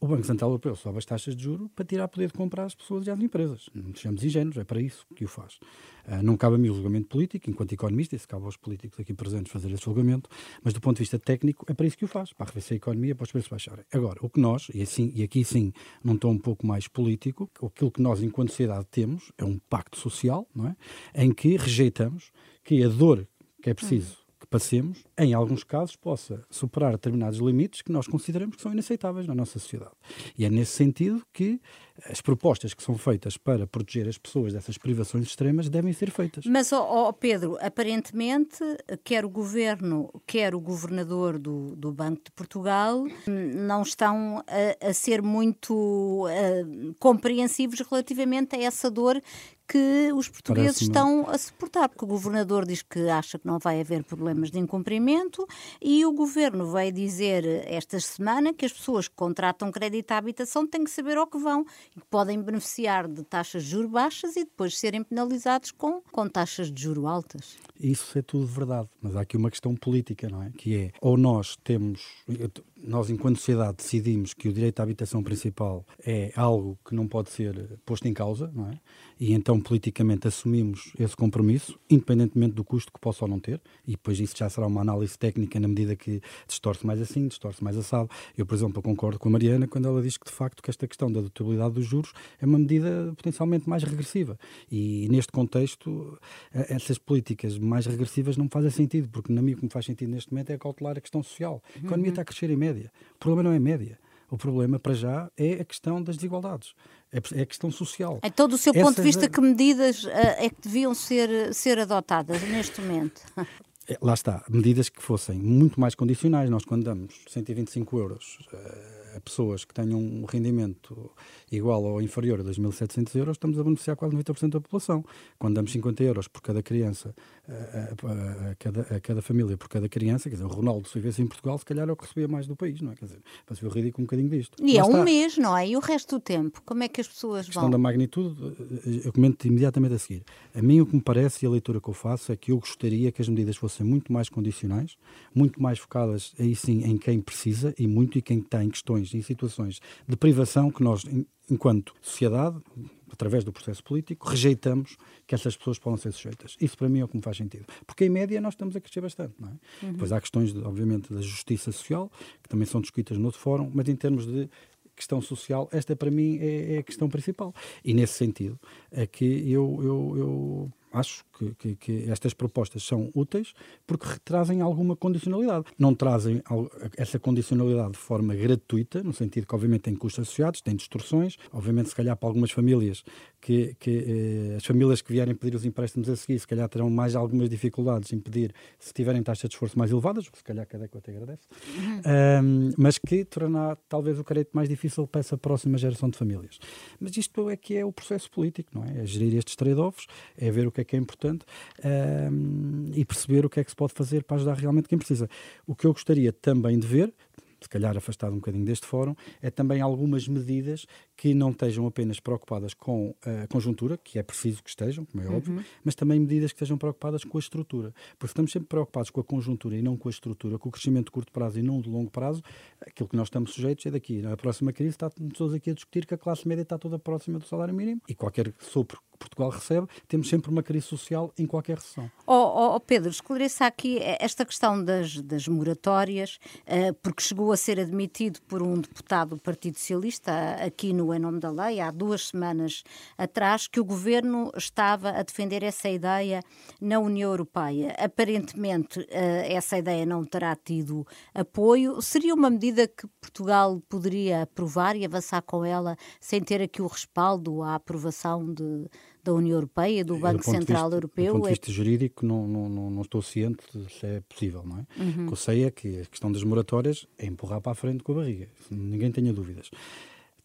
o Banco Central Europeu sobe as taxas de juro para tirar poder de comprar às pessoas e às empresas. Não sejamos ingênuos, é para isso que o faz. Uh, não cabe a mim o julgamento político, enquanto economista, isso cabe aos políticos aqui presentes fazer esse julgamento, mas do ponto de vista técnico é para isso que o faz, para arrefecer a economia, para os preços baixarem. Agora, o que nós, e, assim, e aqui sim, não estou um pouco mais político, aquilo que nós, enquanto sociedade, temos é um pacto social, não é? em que rejeitamos que a dor que é preciso passemos, em alguns casos, possa superar determinados limites que nós consideramos que são inaceitáveis na nossa sociedade. E é nesse sentido que as propostas que são feitas para proteger as pessoas dessas privações extremas devem ser feitas. Mas, oh, oh Pedro, aparentemente, quer o governo, quer o governador do, do Banco de Portugal não estão a, a ser muito uh, compreensivos relativamente a essa dor que os portugueses estão a suportar, porque o governador diz que acha que não vai haver problemas de incumprimento e o governo veio dizer esta semana que as pessoas que contratam crédito à habitação têm que saber ao que vão e que podem beneficiar de taxas de juros baixas e depois serem penalizados com, com taxas de juros altas. Isso é tudo verdade, mas há aqui uma questão política, não é? Que é, ou nós temos, nós, enquanto sociedade, decidimos que o direito à habitação principal é algo que não pode ser posto em causa, não é? E então, politicamente, assumimos esse compromisso, independentemente do custo que possa ou não ter, e depois isso já será uma análise técnica na medida que distorce mais assim, distorce mais assado. Eu, por exemplo, concordo com a Mariana quando ela diz que, de facto, que esta questão da dotabilidade dos juros é uma medida potencialmente mais regressiva. E, neste contexto, essas políticas mais regressivas não fazem sentido, porque, na minha, o que me faz sentido neste momento é cautelar a questão social. A economia uhum. está a crescer em média. O problema não é média. O problema, para já, é a questão das desigualdades. É, é a questão social. Então, do seu ponto de vista, que medidas uh, é que deviam ser, ser adotadas neste momento? É, lá está, medidas que fossem muito mais condicionais. Nós, quando damos 125 euros uh, a pessoas que tenham um rendimento igual ou inferior a 2.700 euros, estamos a beneficiar quase 90% da população. Quando damos 50 euros por cada criança, a, a, a, cada, a cada família por cada criança, quer dizer, o Ronaldo, se vivesse em Portugal, se calhar é o que recebia mais do país, não é? Quer dizer, para se ver o ridículo um bocadinho disto. E é um mês, não é? E o resto do tempo? Como é que as pessoas vão? A questão da magnitude, eh, eu comento imediatamente a seguir. A mim o que me parece, e a leitura que eu faço, é que eu gostaria que as medidas fossem muito mais condicionais, muito mais focadas, aí sim, em quem precisa e muito em quem está em questões, em situações de privação que nós, enquanto sociedade, através do processo político, rejeitamos que essas pessoas possam ser sujeitas. Isso para mim é o que me faz sentido. Porque em média nós estamos a crescer bastante, não é? Uhum. Depois há questões, de, obviamente, da justiça social, que também são discutidas no outro fórum, mas em termos de questão social, esta para mim é, é a questão principal. E nesse sentido é que eu, eu, eu acho que, que, que, estas propostas são úteis porque trazem alguma condicionalidade. Não trazem essa condicionalidade de forma gratuita, no sentido que, obviamente, tem custos associados, tem distorções. Obviamente, se calhar, para algumas famílias, que, que eh, as famílias que vierem pedir os empréstimos a seguir, se calhar terão mais algumas dificuldades em pedir se tiverem taxas de esforço mais elevadas, se calhar cada que até agradece, uhum. um, mas que tornará talvez o crédito mais difícil para essa próxima geração de famílias. Mas isto é que é o processo político, não é? É gerir estes trade-offs, é ver o que é que é importante um, e perceber o que é que se pode fazer para ajudar realmente quem precisa. O que eu gostaria também de ver, se calhar afastado um bocadinho deste fórum, é também algumas medidas que não estejam apenas preocupadas com a conjuntura, que é preciso que estejam, como é uhum. óbvio, mas também medidas que estejam preocupadas com a estrutura. Porque estamos sempre preocupados com a conjuntura e não com a estrutura, com o crescimento de curto prazo e não de longo prazo, aquilo que nós estamos sujeitos é daqui. Na próxima crise está pessoas aqui a discutir que a classe média está toda próxima do salário mínimo e qualquer sopro Portugal recebe, temos sempre uma crise social em qualquer recessão. Oh, oh, oh Pedro, esclareça aqui esta questão das, das moratórias, uh, porque chegou a ser admitido por um deputado do Partido Socialista aqui no Em Nome da Lei, há duas semanas atrás, que o governo estava a defender essa ideia na União Europeia. Aparentemente, uh, essa ideia não terá tido apoio. Seria uma medida que Portugal poderia aprovar e avançar com ela sem ter aqui o respaldo à aprovação de da União Europeia, do Banco Central vista, Europeu. Do ponto de é vista é... jurídico, não, não, não, não, estou ciente se é possível, não é? Uhum. O que eu sei é que a questão das moratórias é empurrar para a frente com a barriga, ninguém tenha dúvidas.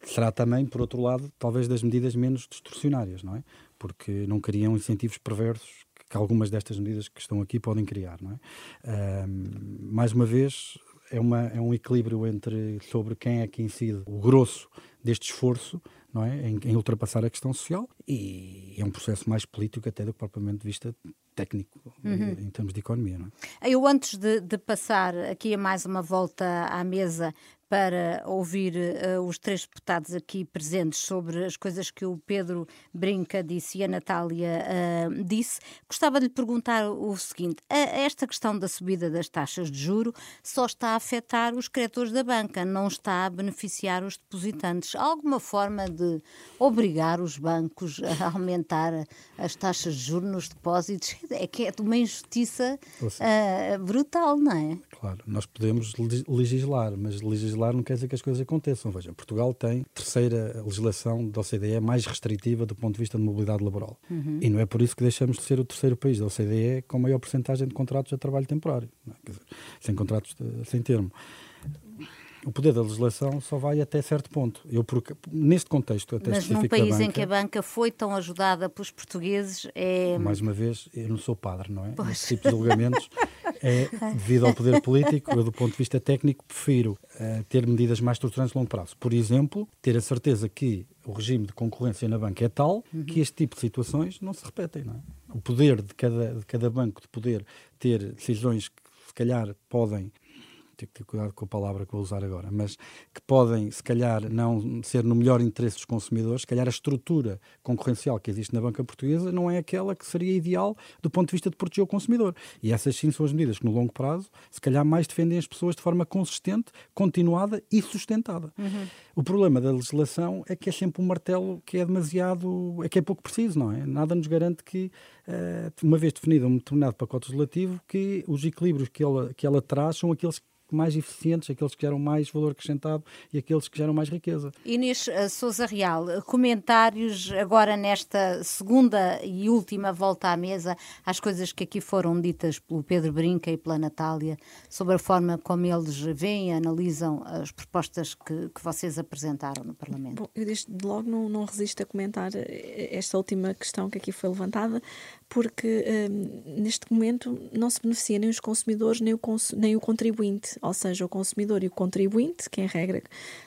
Será também, por outro lado, talvez das medidas menos distorcionárias, não é? Porque não criam incentivos perversos que algumas destas medidas que estão aqui podem criar, não é? mais uma vez, é, uma, é um equilíbrio entre sobre quem é que incide o grosso deste esforço não é? Em, em, ultrapassar a questão social e é um processo mais político até do que propriamente vista técnico uhum. em termos de economia. Não é? Eu antes de, de, passar aqui a mais uma volta à mesa para ouvir uh, os três deputados aqui presentes sobre as coisas que o Pedro Brinca disse e a Natália uh, disse. Gostava de lhe perguntar o seguinte: a, esta questão da subida das taxas de juro só está a afetar os credores da banca, não está a beneficiar os depositantes. Há alguma forma de obrigar os bancos a aumentar as taxas de juros nos depósitos? É que é de uma injustiça uh, brutal, não é? Claro, nós podemos legislar, mas legislar não quer dizer que as coisas aconteçam. Veja, Portugal tem terceira legislação da OCDE mais restritiva do ponto de vista de mobilidade laboral. Uhum. E não é por isso que deixamos de ser o terceiro país da OCDE com maior porcentagem de contratos a trabalho temporário, é? dizer, sem contratos de, sem termo o poder da legislação só vai até certo ponto. Eu, porque, neste contexto, até Mas num país banca, em que a banca foi tão ajudada pelos portugueses, é... Mais uma vez, eu não sou padre, não é? Pois. Nesse tipo de julgamentos, é, devido ao poder político, eu, do ponto de vista técnico, prefiro uh, ter medidas mais estruturantes a longo prazo. Por exemplo, ter a certeza que o regime de concorrência na banca é tal uhum. que este tipo de situações não se repetem, não é? O poder de cada, de cada banco de poder ter decisões que, se calhar, podem tenho que ter cuidado com a palavra que vou usar agora, mas que podem, se calhar, não ser no melhor interesse dos consumidores, se calhar a estrutura concorrencial que existe na banca portuguesa não é aquela que seria ideal do ponto de vista de proteger o consumidor. E essas sim são as medidas que, no longo prazo, se calhar mais defendem as pessoas de forma consistente, continuada e sustentada. Uhum. O problema da legislação é que é sempre um martelo que é demasiado, é que é pouco preciso, não é? Nada nos garante que, eh, uma vez definido um determinado pacote legislativo, que os equilíbrios que ela, que ela traz são aqueles mais eficientes, aqueles que geram mais valor acrescentado e aqueles que geram mais riqueza. Inês eh, Souza Real, comentários agora nesta segunda e última volta à mesa às coisas que aqui foram ditas pelo Pedro Brinca e pela Natália sobre a forma como eles veem e analisam as propostas que, que vocês apresentaram no Parlamento. Bom, eu desde logo não, não resisto a comentar eh, esta última questão que aqui foi levantada, porque um, neste momento não se beneficia nem os consumidores nem o, cons nem o contribuinte, ou seja, o consumidor e o contribuinte, que em regra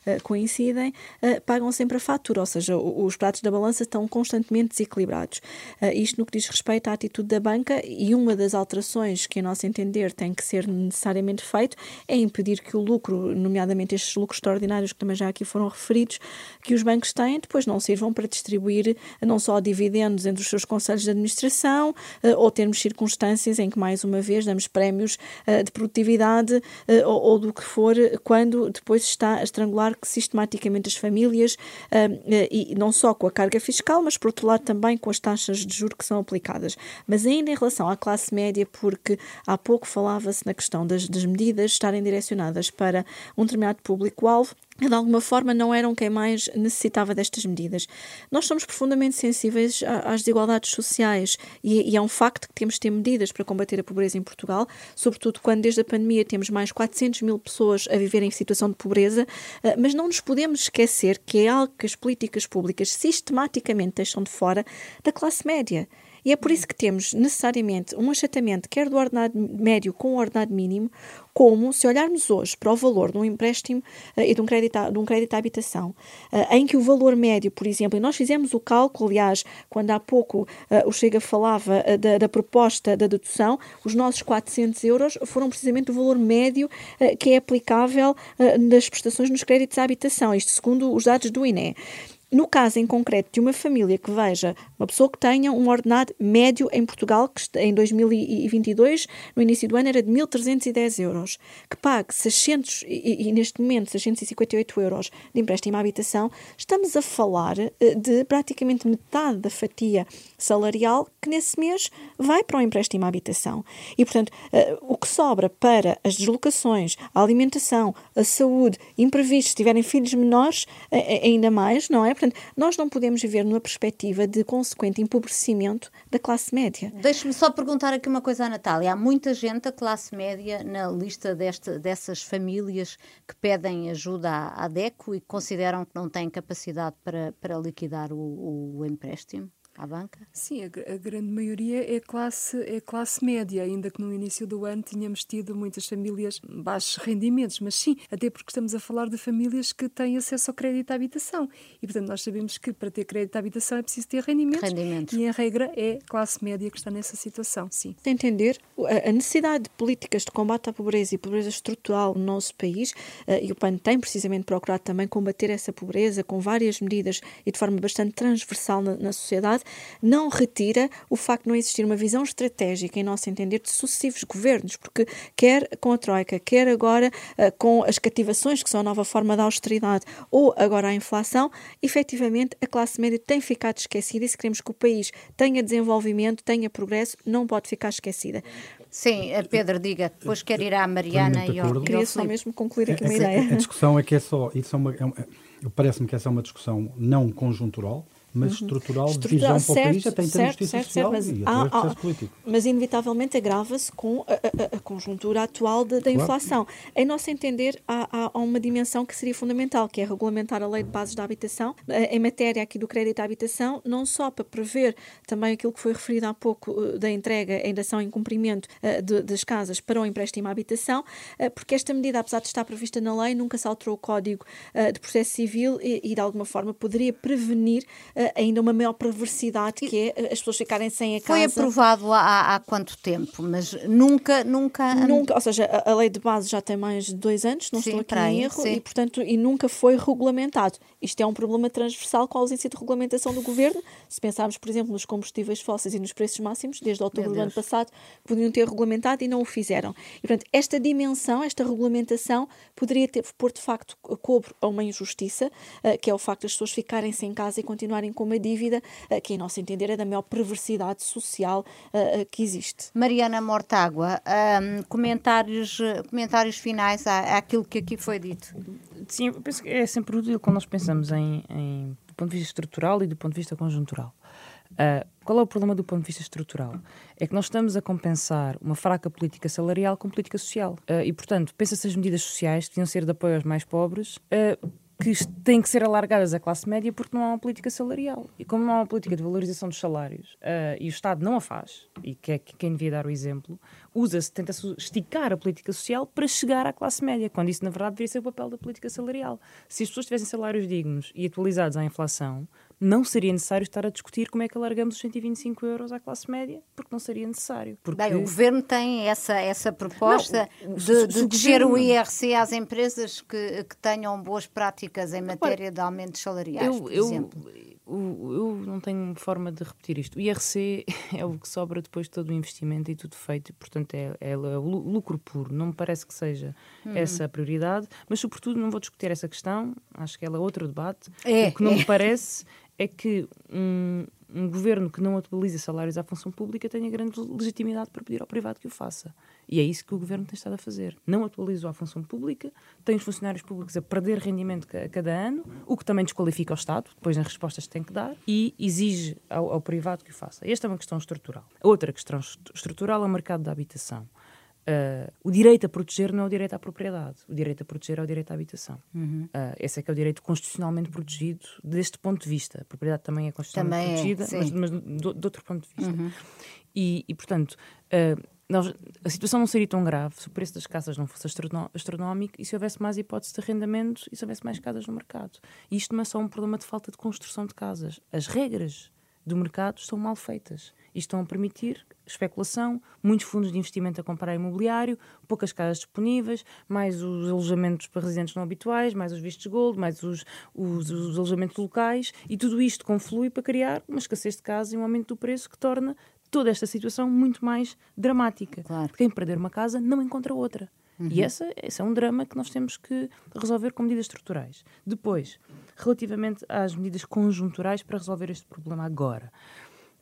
uh, coincidem, uh, pagam sempre a fatura, ou seja, os pratos da balança estão constantemente desequilibrados. Uh, isto no que diz respeito à atitude da banca e uma das alterações que, a nosso entender, tem que ser necessariamente feito é impedir que o lucro, nomeadamente estes lucros extraordinários que também já aqui foram referidos, que os bancos têm, depois não sirvam para distribuir não só dividendos entre os seus conselhos de administração, uh, ou termos circunstâncias em que, mais uma vez, damos prémios uh, de produtividade uh, ou, ou, do que for, quando depois está a estrangular sistematicamente as famílias, e não só com a carga fiscal, mas, por outro lado, também com as taxas de juros que são aplicadas. Mas ainda em relação à classe média, porque há pouco falava-se na questão das, das medidas estarem direcionadas para um determinado público-alvo, de alguma forma não eram quem mais necessitava destas medidas. Nós somos profundamente sensíveis às desigualdades sociais e, e, é um facto que temos de ter medidas para combater a pobreza em Portugal, sobretudo quando desde a pandemia temos mais 400 mil pessoas a viver em situação de pobreza, eh, mas não nos podemos esquecer que é algo que as políticas públicas sistematicamente deixam de fora da classe média. E é por isso que temos necessariamente um achatamento, quer do ordenado médio com o ordenado mínimo, como se olharmos hoje para o valor de um empréstimo uh, e de um crédito, de um crédito à habitação, uh, em que o valor médio, por exemplo, e nós fizemos o cálculo, aliás, quando há pouco uh, o Chega falava da, da, proposta da dedução, os nossos 400 euros foram precisamente o valor médio que é aplicável das prestações nos créditos à habitação, isto segundo os dados do INE. No caso em concreto de uma família que veja uma pessoa que tenha um ordenado médio em Portugal, que em 2022, no início do ano, era de 1.310 euros, que pague 600 e, e, neste momento 658 euros de empréstimo à habitação, estamos a falar eh, de praticamente metade da fatia salarial que nesse mês vai para o empréstimo à habitação. E, portanto, uh, o que sobra para as deslocações, a alimentação, a saúde, imprevistos, se tiverem filhos menores, uh, ainda mais, não é? Portanto, nós não podemos viver numa perspectiva de consequente empobrecimento da classe média. Deixe-me só perguntar aqui uma coisa à Natália. Há muita gente da classe média na lista desta, dessas famílias que pedem ajuda à, à DECO e consideram que não têm capacidade para, para liquidar o, o empréstimo? À banca? Sim, a, a, grande maioria é classe, é classe média, ainda que no início do ano tínhamos tido muitas famílias baixos rendimentos, mas sim, até porque estamos a falar de famílias que têm acesso ao crédito à habitação. E, portanto, nós sabemos que para ter crédito à habitação é preciso ter rendimentos. rendimentos. E, em regra, é classe média que está nessa situação, sim. Entender a necessidade de políticas de combate à pobreza e pobreza estrutural no nosso país, eh, e o PAN tem precisamente procurado também combater essa pobreza com várias medidas e de forma bastante transversal na, na sociedade, não retira o facto de não existir uma visão estratégica, em nosso entender, de sucessivos governos, porque quer com a Troika, quer agora uh, com as cativações, que são a nova forma da austeridade, ou agora a inflação, efetivamente a classe média tem ficado esquecida e se queremos que o país tenha desenvolvimento, tenha progresso, não pode ficar esquecida. Sim, eh, Pedro, diga, depois quer ir à Mariana e ao Queria só mesmo concluir aqui uma ideia. A discussão é que é só, isso é uma, é uma parece-me que essa é uma discussão não conjuntural, mas uhum. estrutural, de visão para o país, até em termos de social mas, e há, há, político. Mas, inevitavelmente, agrava-se com a, a, a, conjuntura atual de, da claro. inflação. Em nosso entender, há, há, uma dimensão que seria fundamental, que é regulamentar a lei de bases da habitação, eh, em matéria aqui do crédito à habitação, não só para prever também aquilo que foi referido há pouco eh, da entrega, ainda são em cumprimento eh, de, das casas para o empréstimo à habitação, porque esta medida, apesar de estar prevista na lei, nunca se alterou o Código de Processo Civil e, e de alguma forma, poderia prevenir ainda uma maior perversidade, que é as pessoas ficarem sem a casa. Foi aprovado há, há quanto tempo? Mas nunca, nunca... Nunca, ou seja, a, a, lei de base já tem mais de dois anos, não sim, estou aqui em erro, sim. e portanto, e nunca foi regulamentado. Isto é um problema transversal com a ausência de regulamentação do governo. Se pensarmos, por exemplo, nos combustíveis fósseis e nos preços máximos, desde outubro do ano passado, podiam ter regulamentado e não o fizeram. E, portanto, esta dimensão, esta regulamentação, poderia ter, por de facto, cobre a uma injustiça, uh, que é o facto das pessoas ficarem sem casa e continuarem com uma dívida, que, em nosso entender, é da maior perversidade social uh, que existe. Mariana Mortágua, um, comentários, comentários finais à, àquilo que aqui foi dito. Sim, eu penso que é sempre útil quando nós pensamos em, em do ponto de vista estrutural e do ponto de vista conjuntural. Uh, qual é o problema do ponto de vista estrutural? É que nós estamos a compensar uma fraca política salarial com política social. Uh, e, portanto, pensa-se as medidas sociais que deviam ser de apoio aos mais pobres. Uh, que têm que ser alargadas à classe média porque não há uma política salarial. E como não há uma política de valorização dos salários uh, e o Estado não a faz, e que é quem devia dar o exemplo, usa-se, tenta-se esticar a política social para chegar à classe média, quando isso na verdade deveria ser o papel da política salarial. Se as pessoas tivessem salários dignos e atualizados à inflação, não seria necessário estar a discutir como é que alargamos os 125 euros à classe média, porque não seria necessário. Porque... Bem, o Governo tem essa, essa proposta não, de, de descer o IRC às empresas que, que tenham boas práticas em matéria de aumentos salariais, eu, por eu, exemplo. Eu, eu não tenho forma de repetir isto. O IRC é o que sobra depois de todo o investimento e tudo feito, portanto é, é, é lucro puro. Não me parece que seja hum. essa a prioridade, mas sobretudo não vou discutir essa questão, acho que ela é outro debate. É, o que não é. me parece é que um, um, governo que não atualiza salários à função pública tenha grande legitimidade para pedir ao privado que o faça. E é isso que o governo tem estado a fazer. Não atualiza a função pública, tem os funcionários públicos a perder rendimento a cada ano, o que também desqualifica o Estado, depois nas respostas que tem que dar, e exige ao, ao privado que o faça. Esta é uma questão estrutural. A outra questão estrutural é o mercado da habitação. Uh, o direito a proteger não é o direito à propriedade, o direito a proteger é o direito à habitação. Uhum. Uh, esse é que é o direito constitucionalmente protegido deste ponto de vista. A propriedade também é constitucionalmente também protegida, é, mas, mas de, de, outro ponto de vista. Uhum. E, e, portanto, uh, nós, a situação não seria tão grave se o preço das casas não fosse astronómico e se houvesse mais hipótese de arrendamento e se houvesse mais casas no mercado. E isto não é só um problema de falta de construção de casas. As regras do mercado estão mal feitas e estão a permitir especulação, muitos fundos de investimento a comprar imobiliário, poucas casas disponíveis, mais os alojamentos para residentes não habituais, mais os vistos gold, mais os, os, os alojamentos locais, e tudo isto conflui para criar uma escassez de casas e um aumento do preço que torna toda esta situação muito mais dramática. Claro. Quem perder uma casa não encontra outra. Uhum. E essa, esse é um drama que nós temos que resolver com medidas estruturais. Depois, relativamente às medidas conjunturais para resolver este problema agora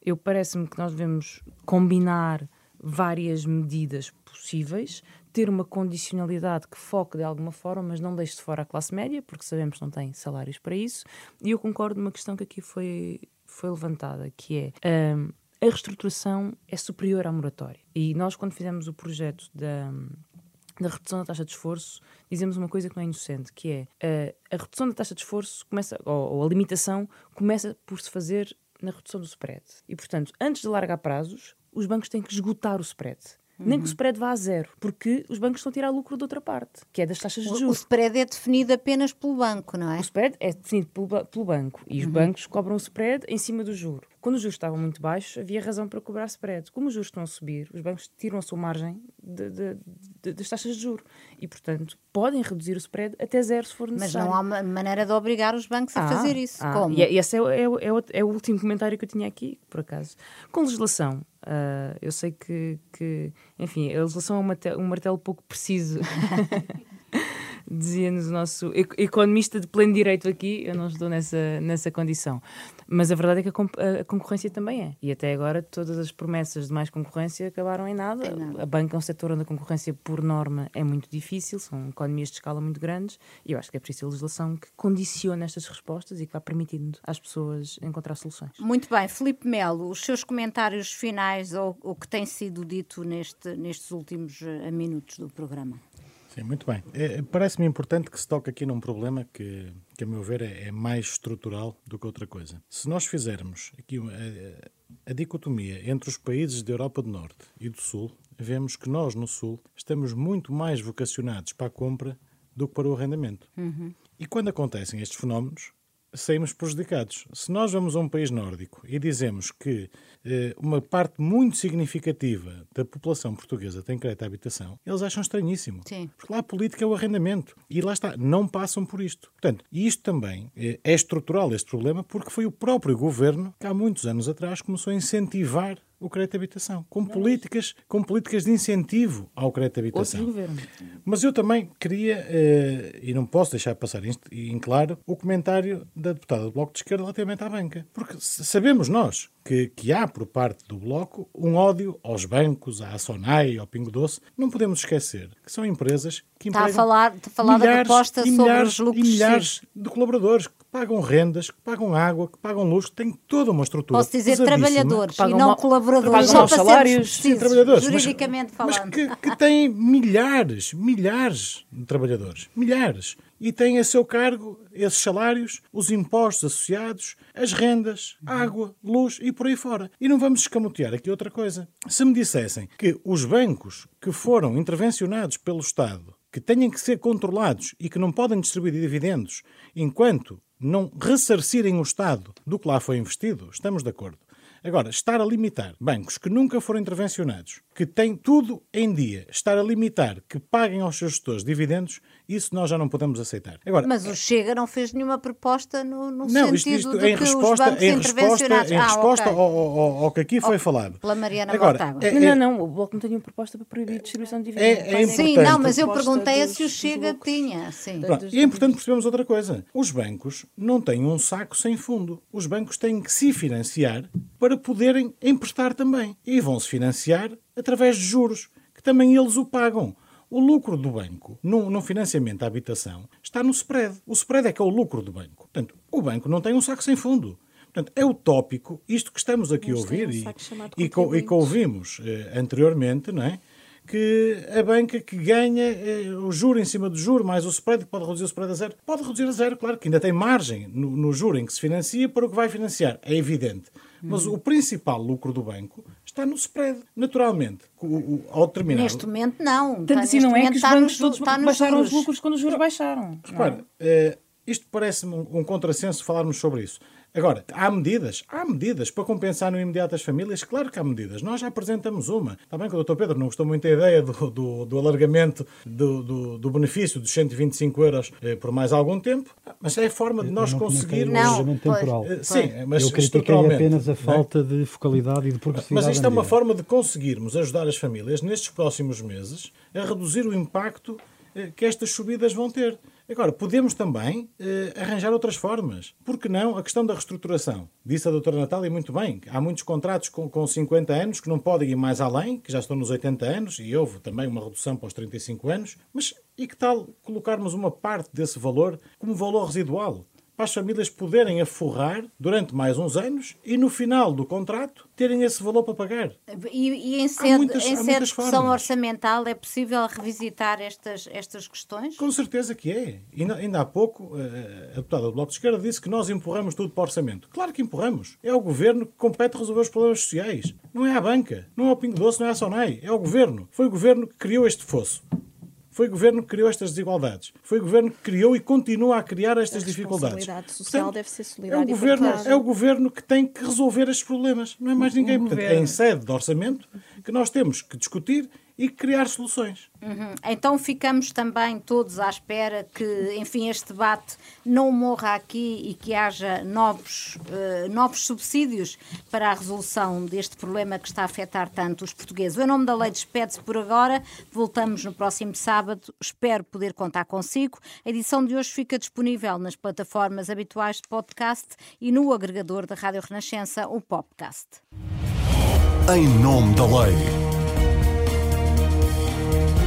eu parece-me que nós devemos combinar várias medidas possíveis, ter uma condicionalidade que foque de alguma forma, mas não deixe de fora a classe média, porque sabemos que não tem salários para isso. E eu concordo numa questão que aqui foi, foi levantada, que é um, a reestruturação é superior à moratória. E nós, quando fizemos o projeto da, da redução da taxa de esforço, dizemos uma coisa que não é inocente, que é a, a redução da taxa de esforço começa, ou, ou a limitação, começa por se fazer na redução do spread. E, portanto, antes de largar prazos, os bancos têm que esgotar o spread. Uhum. Nem que o spread vá a zero, porque os bancos estão a tirar lucro de outra parte, que é das taxas de juros. O spread é definido apenas pelo banco, não é? O spread é definido pelo, pelo banco e os uhum. bancos cobram o spread em cima do juro. Quando os juros estavam muito baixos, havia razão para cobrar spread. Como os juros estão a subir, os bancos tiram a sua margem de, de, de, das taxas de juro e, portanto, podem reduzir o spread até zero se for necessário. Mas não há maneira de obrigar os bancos a ah, fazer isso. Ah, Como? E é, esse é, é, é, é, o último comentário que eu tinha aqui, por acaso. Com legislação, uh, eu sei que, que, enfim, a legislação é um martelo pouco preciso. dizia-nos o nosso economista de pleno direito aqui, eu não estou nessa, nessa condição. Mas a verdade é que a, concorrência também é. E até agora todas as promessas de mais concorrência acabaram em nada. É nada. A banca é um setor onde a concorrência, por norma, é muito difícil, são economias de escala muito grandes, e eu acho que é preciso legislação que condicione estas respostas e que vá permitindo às pessoas encontrar soluções. Muito bem. Felipe Melo, os seus comentários finais ou o que tem sido dito neste, nestes últimos eh, minutos do programa? Sim, muito bem. É, Parece-me importante que se toque aqui num problema que, que a meu ver, é, é mais estrutural do que outra coisa. Se nós fizermos aqui a, a, dicotomia entre os países da Europa do Norte e do Sul, vemos que nós, no Sul, estamos muito mais vocacionados para a compra do que para o arrendamento. Uhum. E quando acontecem estes fenómenos, saímos prejudicados. Se nós vamos a um país nórdico e dizemos que eh, uma parte muito significativa da população portuguesa tem crédito à habitação, eles acham estranhíssimo. Sim. Porque lá a política é o arrendamento. E lá está, não passam por isto. Portanto, isto também eh, é estrutural, este problema, porque foi o próprio governo que há muitos anos atrás começou a incentivar o crédito de habitação, com políticas, com políticas de incentivo ao crédito de habitação. Mas eu também queria, eh, e não posso deixar passar isto em claro, o comentário da deputada do Bloco de Esquerda relativamente à banca. Porque sabemos nós que, que há por parte do Bloco um ódio aos bancos, à Sonai, ao Pingo Doce. Não podemos esquecer que são empresas que Está a empregam falar, está a falar da milhares proposta e sobre milhares os lucros e milhares de colaboradores que pagam rendas, que pagam água, que pagam luz, que têm toda uma estrutura Posso dizer trabalhadores e não mal- colaboradores, pagam só salários. Sim, trabalhadores, mas- juridicamente mas falando. que, que têm milhares, milhares de trabalhadores, milhares. E têm a seu cargo esses salários, os impostos associados, as rendas, água, luz e por aí fora. E não vamos escamotear aqui outra coisa. Se me dissessem que os bancos que foram intervencionados pelo Estado, que têm que ser controlados e que não podem distribuir dividendos enquanto não ressarcirem o Estado do que lá foi investido, estamos de acordo. Agora, estar a limitar bancos que nunca foram intervencionados, que têm tudo em dia, estar a limitar que paguem aos seus gestores dividendos, isso nós já não podemos aceitar. Agora, Mas o Chega não fez nenhuma proposta no, no não, sentido isto, isto de em que os resposta, bancos em resposta, intervencionados... em Ah, resposta ok. ao, ao- ao que aqui foi falado. Pela Mariana Agora, é- Não, é- não, não. O Bloco não tem nenhuma proposta para proibir a distribuição de É- dividendos. é Sim, importante. não, mas eu perguntei a dos- se o Chega dos tinha. Sim. Pronto, E é importante percebermos outra coisa. Os bancos não têm um saco sem fundo. Os bancos têm que se financiar para poderem emprestar também. E vão-se financiar através de juros, que também eles o pagam. O lucro do banco, no, no financiamento à habitação, está no spread. O spread é que é o lucro do banco. Portanto, o banco não tem um saco sem fundo. Portanto, é utópico isto que estamos aqui a ouvir um e, e, e que ouvimos eh, anteriormente, não é? que a banca que ganha eh, o juro em cima do juro, mais o spread, que pode reduzir o spread a zero, pode reduzir a zero, claro, que ainda tem margem no, no juro em que se financia para o que vai financiar, é evidente. Mas o principal lucro do banco está no spread. Naturalmente, o- o- ao terminar... Neste momento, não. Tanto Está- assim não é que os está bancos todos nos baixaram os lucros quando os juros baixaram. não é? Repara, eh, isto parece-me um contrassenso falarmos sobre isso. Agora, há medidas? Há medidas para compensar no imediato as famílias? Claro que há medidas. Nós já apresentamos uma. Está bem que o Dr. Pedro não gostou muito da ideia do, do, do alargamento do, do, do benefício dos 125 euros eh, por mais algum tempo, mas é a forma de nós não conseguirmos... Não, pois. temporal. Eh, Sim, mas eu critiquei estruturalmente. apenas a não é? falta de focalidade e de progressividade. Mas isto é uma forma de conseguirmos ajudar as famílias nestes próximos meses a reduzir o impacto eh, que estas subidas vão ter. Agora, podemos também eh, arranjar outras formas. Por que não a questão da reestruturação? Disse a doutora Natália muito bem. Há muitos contratos com, com 50 anos que não podem ir mais além, que já estão nos 80 anos, e houve também uma redução para os 35 anos. Mas e que tal colocarmos uma parte desse valor como valor residual? Para as famílias poderem aforrar durante mais uns anos e no final do contrato terem esse valor para pagar. E, e em sede, muitas- em há sede muitas de discussão formas. orçamental é possível revisitar estas, estas questões? Com certeza que é. Ainda, ainda há pouco, eh, a deputada do Bloco de Esquerda disse que nós empurramos tudo para o orçamento. Claro que empurramos. É o governo que compete resolver os problemas sociais. Não é a banca, não é o Pingo Doce, não é a Sonai. É o governo. Foi o governo que criou este fosso. Foi o governo que criou estas desigualdades. Foi o governo que criou e continua a criar estas A dificuldades. responsabilidade social deve ser é solidária o, e governo, é o governo que tem que resolver estes problemas. Não é mais ninguém. Portanto, é em sede de orçamento que nós temos que discutir e criar soluções. Uhum. Então ficamos também todos à espera que, enfim, este debate não morra aqui e que haja novos, eh, novos subsídios para a resolução deste problema que está a afetar tanto os portugueses. O Em Nome da Lei despede-se por agora. Voltamos no próximo sábado. Espero poder contar consigo. A edição de hoje fica disponível nas plataformas habituais de podcast e no agregador da Rádio Renascença, o Popcast. Em nome da lei. Bye.